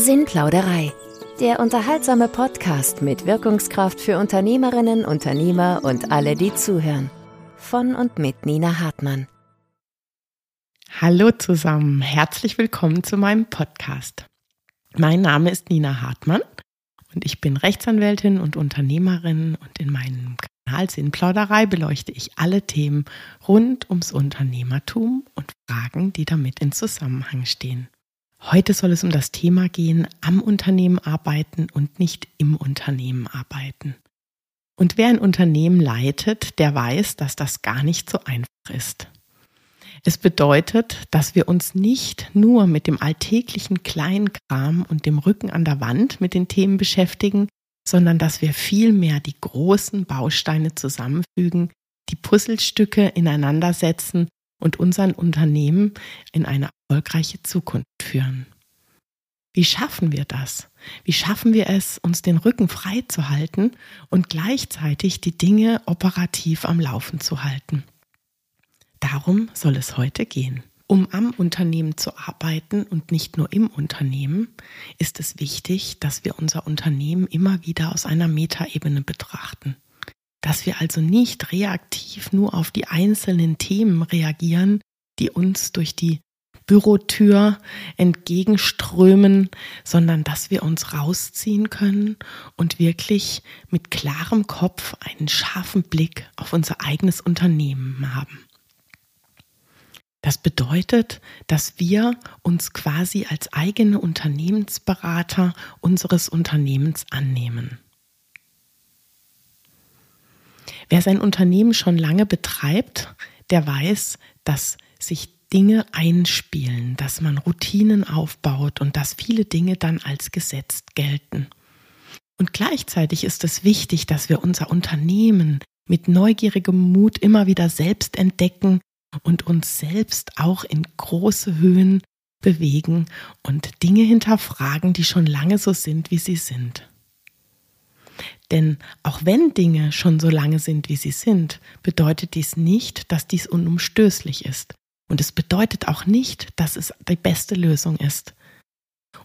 Sinnplauderei. Der unterhaltsame Podcast mit Wirkungskraft für Unternehmerinnen, Unternehmer und alle, die zuhören. Von und mit Nina Hartmann. Hallo zusammen, herzlich willkommen zu meinem Podcast. Mein Name ist Nina Hartmann und ich bin Rechtsanwältin und Unternehmerin und in meinem Kanal Sinnplauderei beleuchte ich alle Themen rund ums Unternehmertum und Fragen, die damit in Zusammenhang stehen. Heute soll es um das Thema gehen, am Unternehmen arbeiten und nicht im Unternehmen arbeiten. Und wer ein Unternehmen leitet, der weiß, dass das gar nicht so einfach ist. Es bedeutet, dass wir uns nicht nur mit dem alltäglichen Kleinkram und dem Rücken an der Wand mit den Themen beschäftigen, sondern dass wir vielmehr die großen Bausteine zusammenfügen, die Puzzlestücke ineinander setzen und unseren Unternehmen in eine erfolgreiche Zukunft führen. Wie schaffen wir das? Wie schaffen wir es, uns den Rücken frei zu halten und gleichzeitig die Dinge operativ am Laufen zu halten? Darum soll es heute gehen. Um am Unternehmen zu arbeiten und nicht nur im Unternehmen, ist es wichtig, dass wir unser Unternehmen immer wieder aus einer Metaebene betrachten dass wir also nicht reaktiv nur auf die einzelnen Themen reagieren, die uns durch die Bürotür entgegenströmen, sondern dass wir uns rausziehen können und wirklich mit klarem Kopf einen scharfen Blick auf unser eigenes Unternehmen haben. Das bedeutet, dass wir uns quasi als eigene Unternehmensberater unseres Unternehmens annehmen. Wer sein Unternehmen schon lange betreibt, der weiß, dass sich Dinge einspielen, dass man Routinen aufbaut und dass viele Dinge dann als gesetzt gelten. Und gleichzeitig ist es wichtig, dass wir unser Unternehmen mit neugierigem Mut immer wieder selbst entdecken und uns selbst auch in große Höhen bewegen und Dinge hinterfragen, die schon lange so sind, wie sie sind. Denn auch wenn Dinge schon so lange sind, wie sie sind, bedeutet dies nicht, dass dies unumstößlich ist. Und es bedeutet auch nicht, dass es die beste Lösung ist.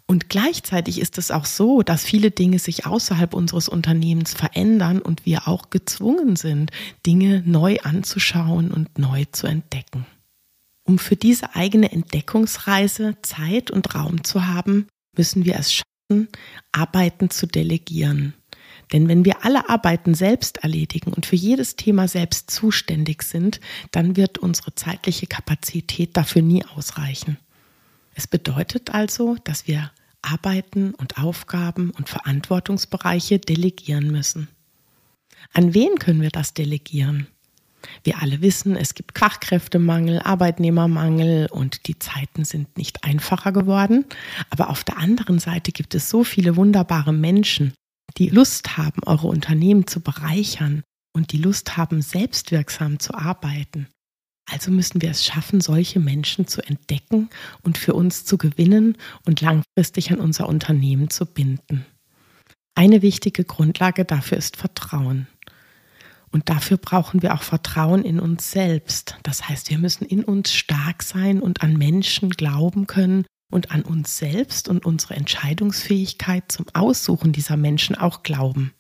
Und gleichzeitig ist es auch so, dass viele Dinge sich außerhalb unseres Unternehmens verändern und wir auch gezwungen sind, Dinge neu anzuschauen und neu zu entdecken. Um für diese eigene Entdeckungsreise Zeit und Raum zu haben, müssen wir es schaffen, Arbeiten zu delegieren denn wenn wir alle Arbeiten selbst erledigen und für jedes Thema selbst zuständig sind, dann wird unsere zeitliche Kapazität dafür nie ausreichen. Es bedeutet also, dass wir Arbeiten und Aufgaben und Verantwortungsbereiche delegieren müssen. An wen können wir das delegieren? Wir alle wissen, es gibt Fachkräftemangel, Arbeitnehmermangel und die Zeiten sind nicht einfacher geworden. Aber auf der anderen Seite gibt es so viele wunderbare Menschen, die Lust haben, eure Unternehmen zu bereichern und die Lust haben, selbstwirksam zu arbeiten. Also müssen wir es schaffen, solche Menschen zu entdecken und für uns zu gewinnen und langfristig an unser Unternehmen zu binden. Eine wichtige Grundlage dafür ist Vertrauen. Und dafür brauchen wir auch Vertrauen in uns selbst. Das heißt, wir müssen in uns stark sein und an Menschen glauben können und an uns selbst und unsere Entscheidungsfähigkeit zum Aussuchen dieser Menschen auch glauben.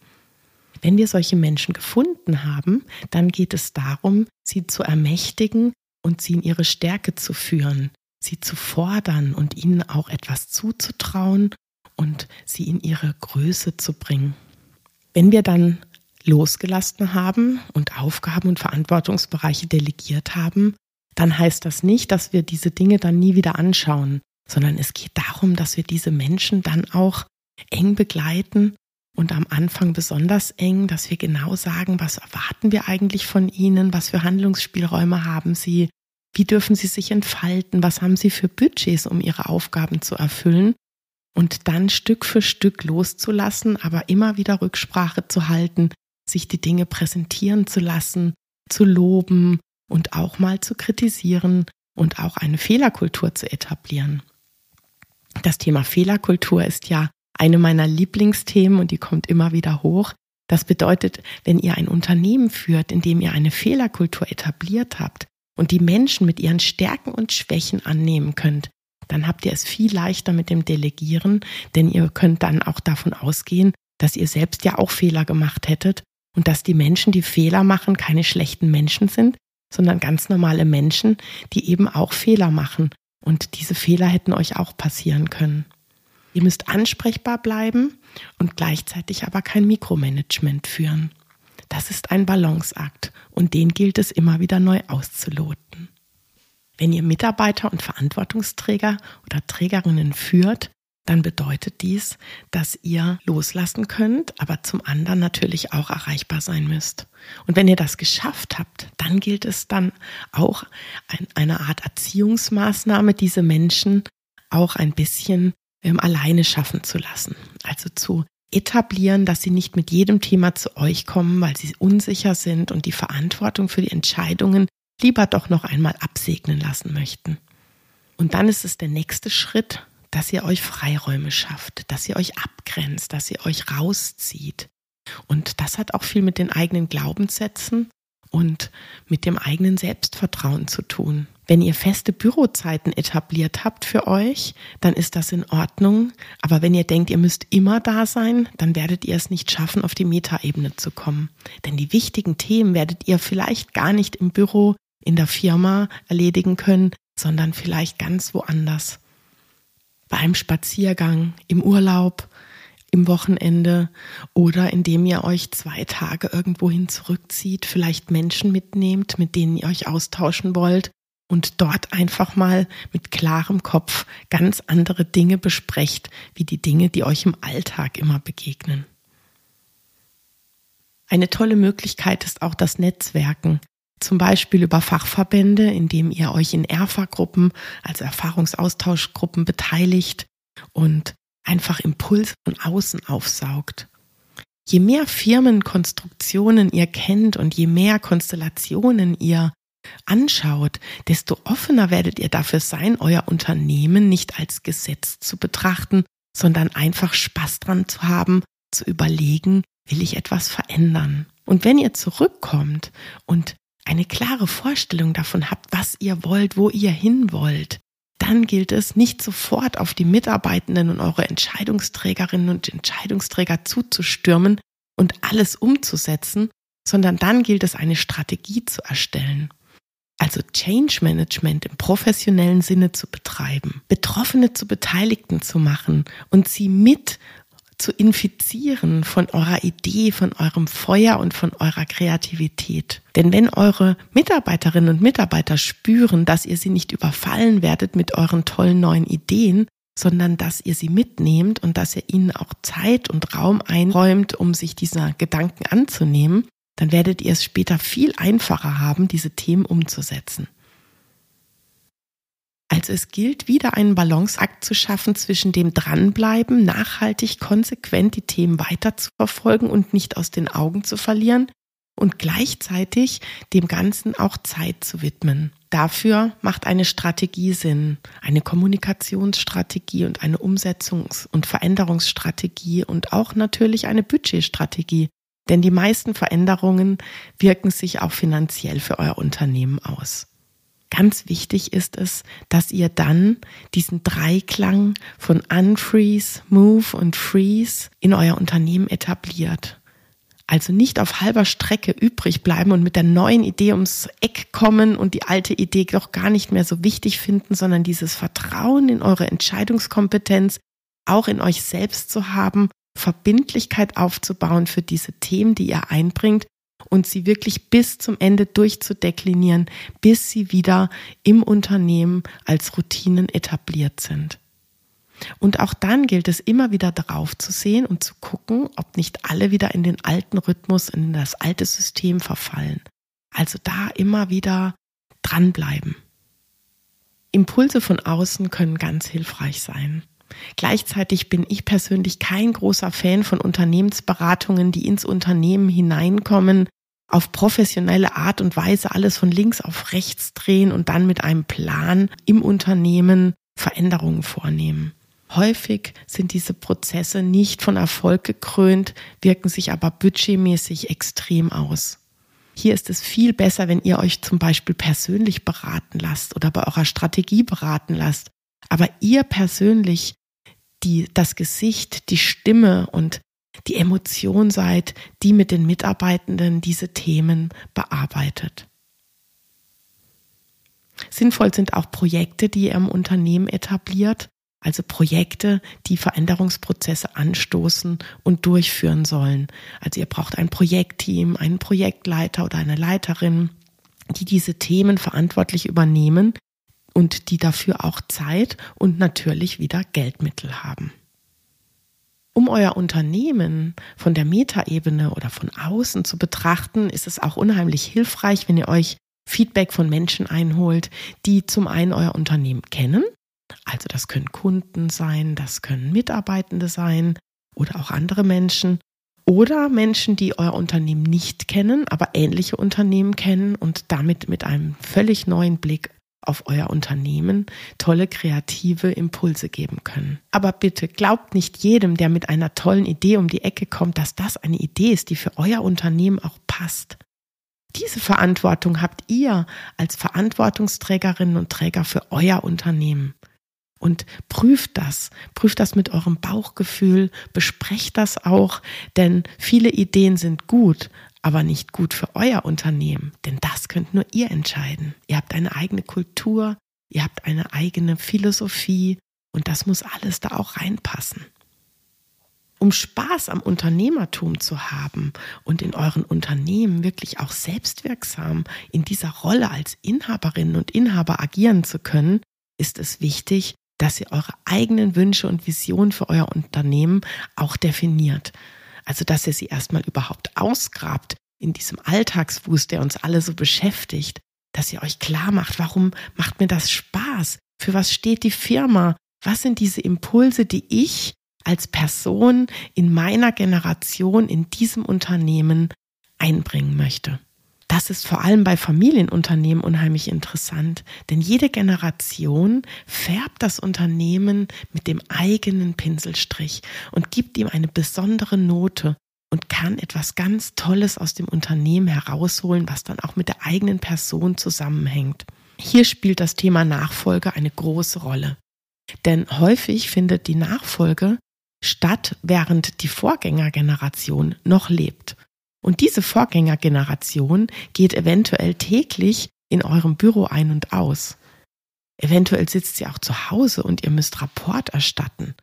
Wenn wir solche Menschen gefunden haben, dann geht es darum, sie zu ermächtigen und sie in ihre Stärke zu führen, sie zu fordern und ihnen auch etwas zuzutrauen und sie in ihre Größe zu bringen. Wenn wir dann losgelassen haben und Aufgaben und Verantwortungsbereiche delegiert haben, dann heißt das nicht, dass wir diese Dinge dann nie wieder anschauen, sondern es geht darum, dass wir diese Menschen dann auch eng begleiten und am Anfang besonders eng, dass wir genau sagen, was erwarten wir eigentlich von ihnen, was für Handlungsspielräume haben sie, wie dürfen sie sich entfalten, was haben sie für Budgets, um ihre Aufgaben zu erfüllen und dann Stück für Stück loszulassen, aber immer wieder Rücksprache zu halten, sich die Dinge präsentieren zu lassen, zu loben und auch mal zu kritisieren und auch eine Fehlerkultur zu etablieren. Das Thema Fehlerkultur ist ja eine meiner Lieblingsthemen und die kommt immer wieder hoch. Das bedeutet, wenn ihr ein Unternehmen führt, in dem ihr eine Fehlerkultur etabliert habt und die Menschen mit ihren Stärken und Schwächen annehmen könnt, dann habt ihr es viel leichter mit dem Delegieren, denn ihr könnt dann auch davon ausgehen, dass ihr selbst ja auch Fehler gemacht hättet und dass die Menschen, die Fehler machen, keine schlechten Menschen sind, sondern ganz normale Menschen, die eben auch Fehler machen. Und diese Fehler hätten euch auch passieren können. Ihr müsst ansprechbar bleiben und gleichzeitig aber kein Mikromanagement führen. Das ist ein Balanceakt und den gilt es immer wieder neu auszuloten. Wenn ihr Mitarbeiter und Verantwortungsträger oder Trägerinnen führt, dann bedeutet dies, dass ihr loslassen könnt, aber zum anderen natürlich auch erreichbar sein müsst. Und wenn ihr das geschafft habt, dann gilt es dann auch eine Art Erziehungsmaßnahme, diese Menschen auch ein bisschen ähm, alleine schaffen zu lassen. Also zu etablieren, dass sie nicht mit jedem Thema zu euch kommen, weil sie unsicher sind und die Verantwortung für die Entscheidungen lieber doch noch einmal absegnen lassen möchten. Und dann ist es der nächste Schritt, dass ihr euch Freiräume schafft, dass ihr euch abgrenzt, dass ihr euch rauszieht. Und das hat auch viel mit den eigenen Glaubenssätzen und mit dem eigenen Selbstvertrauen zu tun. Wenn ihr feste Bürozeiten etabliert habt für euch, dann ist das in Ordnung. Aber wenn ihr denkt, ihr müsst immer da sein, dann werdet ihr es nicht schaffen, auf die Metaebene zu kommen. Denn die wichtigen Themen werdet ihr vielleicht gar nicht im Büro, in der Firma erledigen können, sondern vielleicht ganz woanders beim Spaziergang, im Urlaub, im Wochenende oder indem ihr euch zwei Tage irgendwohin zurückzieht, vielleicht Menschen mitnehmt, mit denen ihr euch austauschen wollt und dort einfach mal mit klarem Kopf ganz andere Dinge besprecht, wie die Dinge, die euch im Alltag immer begegnen. Eine tolle Möglichkeit ist auch das Netzwerken zum Beispiel über Fachverbände, indem ihr euch in ERFA-Gruppen, also Erfahrungsaustauschgruppen beteiligt und einfach Impuls von außen aufsaugt. Je mehr Firmenkonstruktionen ihr kennt und je mehr Konstellationen ihr anschaut, desto offener werdet ihr dafür sein, euer Unternehmen nicht als Gesetz zu betrachten, sondern einfach Spaß dran zu haben, zu überlegen, will ich etwas verändern. Und wenn ihr zurückkommt und eine klare Vorstellung davon habt, was ihr wollt, wo ihr hin wollt, dann gilt es nicht sofort auf die Mitarbeitenden und eure Entscheidungsträgerinnen und Entscheidungsträger zuzustürmen und alles umzusetzen, sondern dann gilt es eine Strategie zu erstellen. Also Change Management im professionellen Sinne zu betreiben, Betroffene zu Beteiligten zu machen und sie mit zu infizieren von eurer Idee, von eurem Feuer und von eurer Kreativität. Denn wenn eure Mitarbeiterinnen und Mitarbeiter spüren, dass ihr sie nicht überfallen werdet mit euren tollen neuen Ideen, sondern dass ihr sie mitnehmt und dass ihr ihnen auch Zeit und Raum einräumt, um sich dieser Gedanken anzunehmen, dann werdet ihr es später viel einfacher haben, diese Themen umzusetzen. Also es gilt wieder einen Balanceakt zu schaffen zwischen dem Dranbleiben, nachhaltig, konsequent die Themen weiter zu verfolgen und nicht aus den Augen zu verlieren und gleichzeitig dem Ganzen auch Zeit zu widmen. Dafür macht eine Strategie Sinn, eine Kommunikationsstrategie und eine Umsetzungs- und Veränderungsstrategie und auch natürlich eine Budgetstrategie. Denn die meisten Veränderungen wirken sich auch finanziell für euer Unternehmen aus. Ganz wichtig ist es, dass ihr dann diesen Dreiklang von Unfreeze, Move und Freeze in euer Unternehmen etabliert. Also nicht auf halber Strecke übrig bleiben und mit der neuen Idee ums Eck kommen und die alte Idee doch gar nicht mehr so wichtig finden, sondern dieses Vertrauen in eure Entscheidungskompetenz auch in euch selbst zu haben, Verbindlichkeit aufzubauen für diese Themen, die ihr einbringt und sie wirklich bis zum Ende durchzudeklinieren, bis sie wieder im Unternehmen als Routinen etabliert sind. Und auch dann gilt es immer wieder darauf zu sehen und zu gucken, ob nicht alle wieder in den alten Rhythmus, in das alte System verfallen. Also da immer wieder dranbleiben. Impulse von außen können ganz hilfreich sein. Gleichzeitig bin ich persönlich kein großer Fan von Unternehmensberatungen, die ins Unternehmen hineinkommen, auf professionelle Art und Weise alles von links auf rechts drehen und dann mit einem Plan im Unternehmen Veränderungen vornehmen. Häufig sind diese Prozesse nicht von Erfolg gekrönt, wirken sich aber budgetmäßig extrem aus. Hier ist es viel besser, wenn ihr euch zum Beispiel persönlich beraten lasst oder bei eurer Strategie beraten lasst, aber ihr persönlich die, das Gesicht, die Stimme und die Emotion seid, die mit den Mitarbeitenden diese Themen bearbeitet. Sinnvoll sind auch Projekte, die ihr im Unternehmen etabliert, also Projekte, die Veränderungsprozesse anstoßen und durchführen sollen. Also ihr braucht ein Projektteam, einen Projektleiter oder eine Leiterin, die diese Themen verantwortlich übernehmen und die dafür auch Zeit und natürlich wieder Geldmittel haben. Um euer Unternehmen von der Metaebene oder von außen zu betrachten, ist es auch unheimlich hilfreich, wenn ihr euch Feedback von Menschen einholt, die zum einen euer Unternehmen kennen, also das können Kunden sein, das können Mitarbeitende sein oder auch andere Menschen oder Menschen, die euer Unternehmen nicht kennen, aber ähnliche Unternehmen kennen und damit mit einem völlig neuen Blick auf euer Unternehmen tolle kreative Impulse geben können. Aber bitte glaubt nicht jedem, der mit einer tollen Idee um die Ecke kommt, dass das eine Idee ist, die für euer Unternehmen auch passt. Diese Verantwortung habt ihr als Verantwortungsträgerinnen und Träger für euer Unternehmen. Und prüft das, prüft das mit eurem Bauchgefühl, besprecht das auch, denn viele Ideen sind gut, aber nicht gut für euer Unternehmen, denn das könnt nur ihr entscheiden. Ihr habt eine eigene Kultur, ihr habt eine eigene Philosophie und das muss alles da auch reinpassen um Spaß am Unternehmertum zu haben und in euren Unternehmen wirklich auch selbstwirksam in dieser Rolle als Inhaberinnen und Inhaber agieren zu können, ist es wichtig, dass ihr eure eigenen Wünsche und Visionen für euer Unternehmen auch definiert. Also, dass ihr sie erstmal überhaupt ausgrabt in diesem Alltagsfuß, der uns alle so beschäftigt, dass ihr euch klar macht, warum macht mir das Spaß? Für was steht die Firma? Was sind diese Impulse, die ich als Person in meiner Generation in diesem Unternehmen einbringen möchte. Das ist vor allem bei Familienunternehmen unheimlich interessant, denn jede Generation färbt das Unternehmen mit dem eigenen Pinselstrich und gibt ihm eine besondere Note und kann etwas ganz Tolles aus dem Unternehmen herausholen, was dann auch mit der eigenen Person zusammenhängt. Hier spielt das Thema Nachfolge eine große Rolle. Denn häufig findet die Nachfolge statt, während die Vorgängergeneration noch lebt. Und diese Vorgängergeneration geht eventuell täglich in eurem Büro ein und aus. Eventuell sitzt sie auch zu Hause und ihr müsst Rapport erstatten.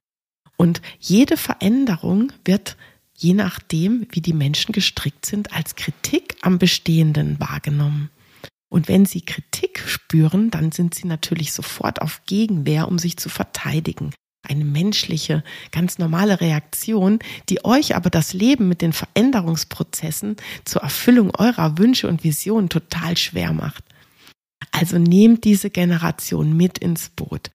Und jede Veränderung wird, je nachdem, wie die Menschen gestrickt sind, als Kritik am Bestehenden wahrgenommen. Und wenn sie Kritik spüren, dann sind sie natürlich sofort auf Gegenwehr, um sich zu verteidigen eine menschliche, ganz normale Reaktion, die euch aber das Leben mit den Veränderungsprozessen zur Erfüllung eurer Wünsche und Visionen total schwer macht. Also nehmt diese Generation mit ins Boot.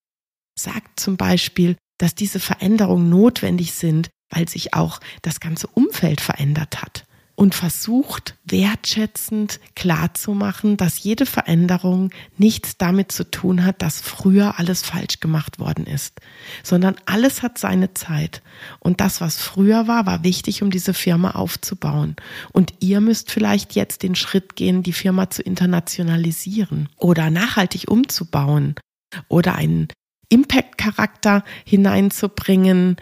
Sagt zum Beispiel, dass diese Veränderungen notwendig sind, weil sich auch das ganze Umfeld verändert hat und versucht wertschätzend klarzumachen, dass jede Veränderung nichts damit zu tun hat, dass früher alles falsch gemacht worden ist, sondern alles hat seine Zeit. Und das, was früher war, war wichtig, um diese Firma aufzubauen. Und ihr müsst vielleicht jetzt den Schritt gehen, die Firma zu internationalisieren oder nachhaltig umzubauen oder einen Impact-Charakter hineinzubringen,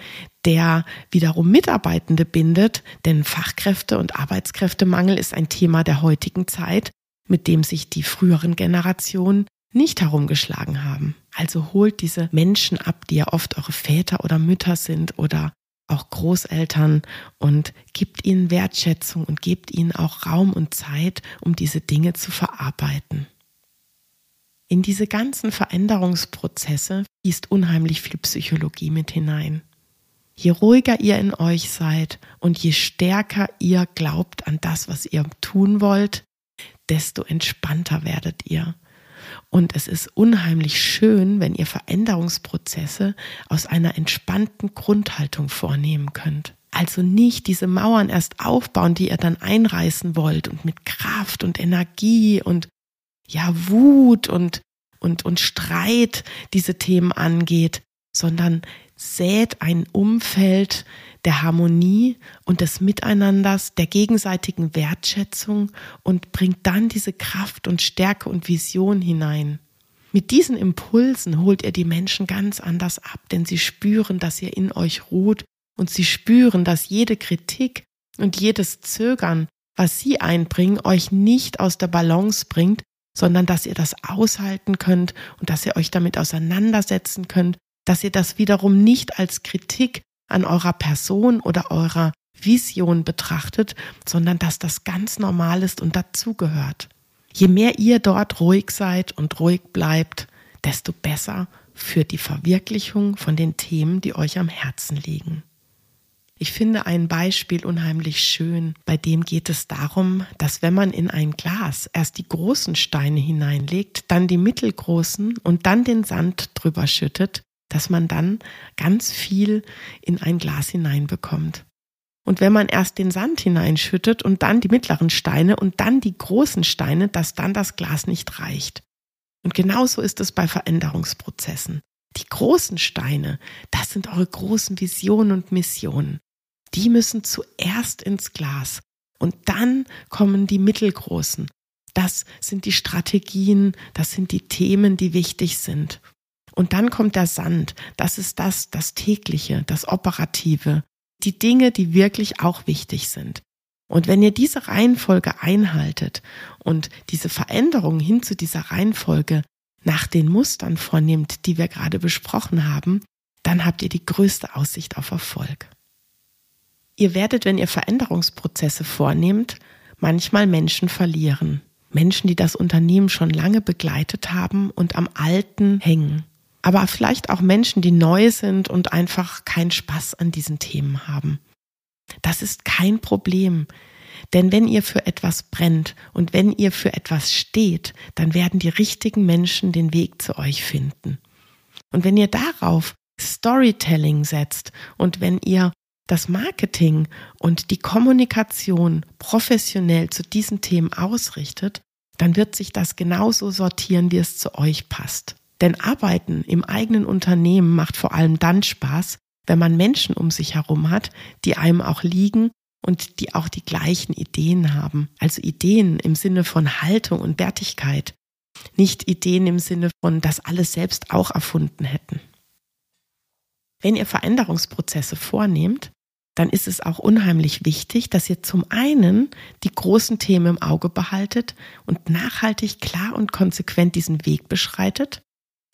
der wiederum Mitarbeitende bindet, denn Fachkräfte- und Arbeitskräftemangel ist ein Thema der heutigen Zeit, mit dem sich die früheren Generationen nicht herumgeschlagen haben. Also holt diese Menschen ab, die ja oft eure Väter oder Mütter sind oder auch Großeltern und gibt ihnen Wertschätzung und gebt ihnen auch Raum und Zeit, um diese Dinge zu verarbeiten. In diese ganzen Veränderungsprozesse fließt unheimlich viel Psychologie mit hinein. Je ruhiger ihr in euch seid und je stärker ihr glaubt an das, was ihr tun wollt, desto entspannter werdet ihr. Und es ist unheimlich schön, wenn ihr Veränderungsprozesse aus einer entspannten Grundhaltung vornehmen könnt. Also nicht diese Mauern erst aufbauen, die ihr dann einreißen wollt und mit Kraft und Energie und ja, Wut und, und, und Streit diese Themen angeht, sondern sät ein Umfeld der Harmonie und des Miteinanders, der gegenseitigen Wertschätzung und bringt dann diese Kraft und Stärke und Vision hinein. Mit diesen Impulsen holt ihr die Menschen ganz anders ab, denn sie spüren, dass ihr in euch ruht und sie spüren, dass jede Kritik und jedes Zögern, was sie einbringen, euch nicht aus der Balance bringt, sondern dass ihr das aushalten könnt und dass ihr euch damit auseinandersetzen könnt, dass ihr das wiederum nicht als Kritik an eurer Person oder eurer Vision betrachtet, sondern dass das ganz normal ist und dazugehört. Je mehr ihr dort ruhig seid und ruhig bleibt, desto besser für die Verwirklichung von den Themen, die euch am Herzen liegen. Ich finde ein Beispiel unheimlich schön. Bei dem geht es darum, dass wenn man in ein Glas erst die großen Steine hineinlegt, dann die mittelgroßen und dann den Sand drüber schüttet, dass man dann ganz viel in ein Glas hineinbekommt. Und wenn man erst den Sand hineinschüttet und dann die mittleren Steine und dann die großen Steine, dass dann das Glas nicht reicht. Und genauso ist es bei Veränderungsprozessen. Die großen Steine, das sind eure großen Visionen und Missionen. Die müssen zuerst ins Glas und dann kommen die mittelgroßen. Das sind die Strategien, das sind die Themen, die wichtig sind. Und dann kommt der Sand. Das ist das, das tägliche, das operative, die Dinge, die wirklich auch wichtig sind. Und wenn ihr diese Reihenfolge einhaltet und diese Veränderung hin zu dieser Reihenfolge nach den Mustern vornimmt, die wir gerade besprochen haben, dann habt ihr die größte Aussicht auf Erfolg. Ihr werdet, wenn ihr Veränderungsprozesse vornehmt, manchmal Menschen verlieren. Menschen, die das Unternehmen schon lange begleitet haben und am Alten hängen aber vielleicht auch Menschen, die neu sind und einfach keinen Spaß an diesen Themen haben. Das ist kein Problem. Denn wenn ihr für etwas brennt und wenn ihr für etwas steht, dann werden die richtigen Menschen den Weg zu euch finden. Und wenn ihr darauf Storytelling setzt und wenn ihr das Marketing und die Kommunikation professionell zu diesen Themen ausrichtet, dann wird sich das genauso sortieren, wie es zu euch passt. Denn Arbeiten im eigenen Unternehmen macht vor allem dann Spaß, wenn man Menschen um sich herum hat, die einem auch liegen und die auch die gleichen Ideen haben. Also Ideen im Sinne von Haltung und Wertigkeit, nicht Ideen im Sinne von, dass alles selbst auch erfunden hätten. Wenn ihr Veränderungsprozesse vornehmt, dann ist es auch unheimlich wichtig, dass ihr zum einen die großen Themen im Auge behaltet und nachhaltig klar und konsequent diesen Weg beschreitet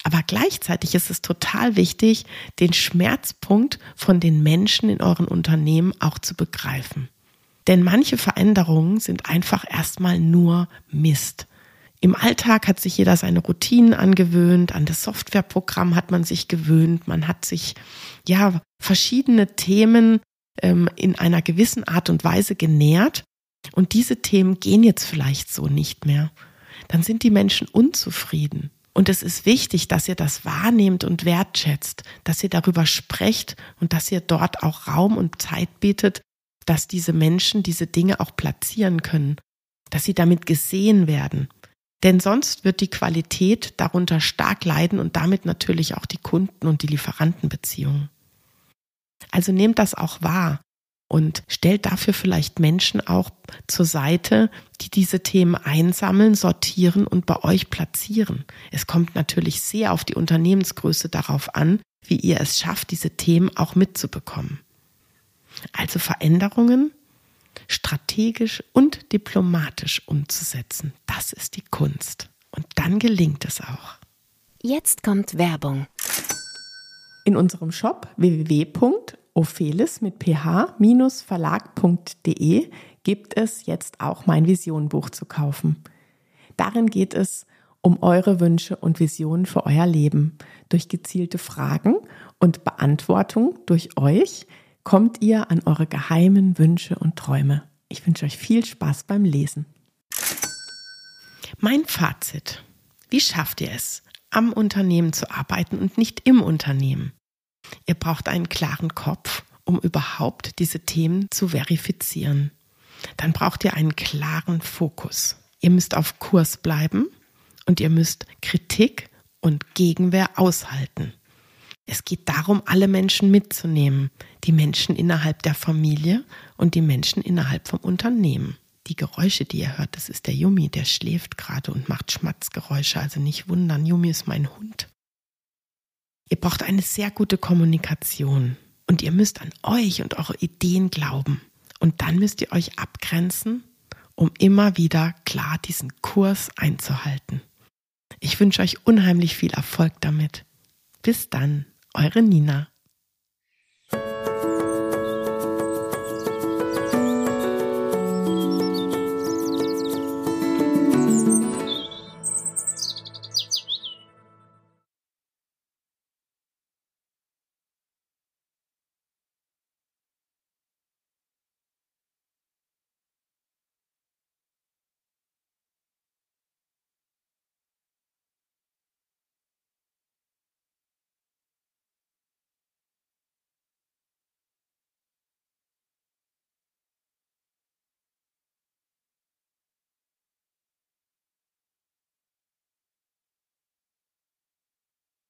aber gleichzeitig ist es total wichtig, den Schmerzpunkt von den Menschen in euren Unternehmen auch zu begreifen. Denn manche Veränderungen sind einfach erstmal nur Mist. Im Alltag hat sich jeder seine Routinen angewöhnt, an das Softwareprogramm hat man sich gewöhnt, man hat sich ja verschiedene Themen ähm, in einer gewissen Art und Weise genährt und diese Themen gehen jetzt vielleicht so nicht mehr. Dann sind die Menschen unzufrieden. Und es ist wichtig, dass ihr das wahrnehmt und wertschätzt, dass ihr darüber sprecht und dass ihr dort auch Raum und Zeit bietet, dass diese Menschen diese Dinge auch platzieren können, dass sie damit gesehen werden. Denn sonst wird die Qualität darunter stark leiden und damit natürlich auch die Kunden- und die Lieferantenbeziehungen. Also nehmt das auch wahr und stellt dafür vielleicht Menschen auch zur Seite, die diese Themen einsammeln, sortieren und bei euch platzieren. Es kommt natürlich sehr auf die Unternehmensgröße darauf an, wie ihr es schafft, diese Themen auch mitzubekommen. Also Veränderungen strategisch und diplomatisch umzusetzen, das ist die Kunst. Und dann gelingt es auch. Jetzt kommt Werbung. In unserem Shop www Ophelis mit ph-verlag.de gibt es jetzt auch mein Visionenbuch zu kaufen. Darin geht es um eure Wünsche und Visionen für euer Leben. Durch gezielte Fragen und Beantwortung durch euch kommt ihr an eure geheimen Wünsche und Träume. Ich wünsche euch viel Spaß beim Lesen. Mein Fazit. Wie schafft ihr es, am Unternehmen zu arbeiten und nicht im Unternehmen? Ihr braucht einen klaren Kopf, um überhaupt diese Themen zu verifizieren. Dann braucht ihr einen klaren Fokus. Ihr müsst auf Kurs bleiben und ihr müsst Kritik und Gegenwehr aushalten. Es geht darum, alle Menschen mitzunehmen, die Menschen innerhalb der Familie und die Menschen innerhalb vom Unternehmen. Die Geräusche, die ihr hört, das ist der Yumi, der schläft gerade und macht Schmatzgeräusche. Also nicht wundern, Yumi ist mein Hund. Ihr braucht eine sehr gute Kommunikation und ihr müsst an euch und eure Ideen glauben. Und dann müsst ihr euch abgrenzen, um immer wieder klar diesen Kurs einzuhalten. Ich wünsche euch unheimlich viel Erfolg damit. Bis dann, eure Nina.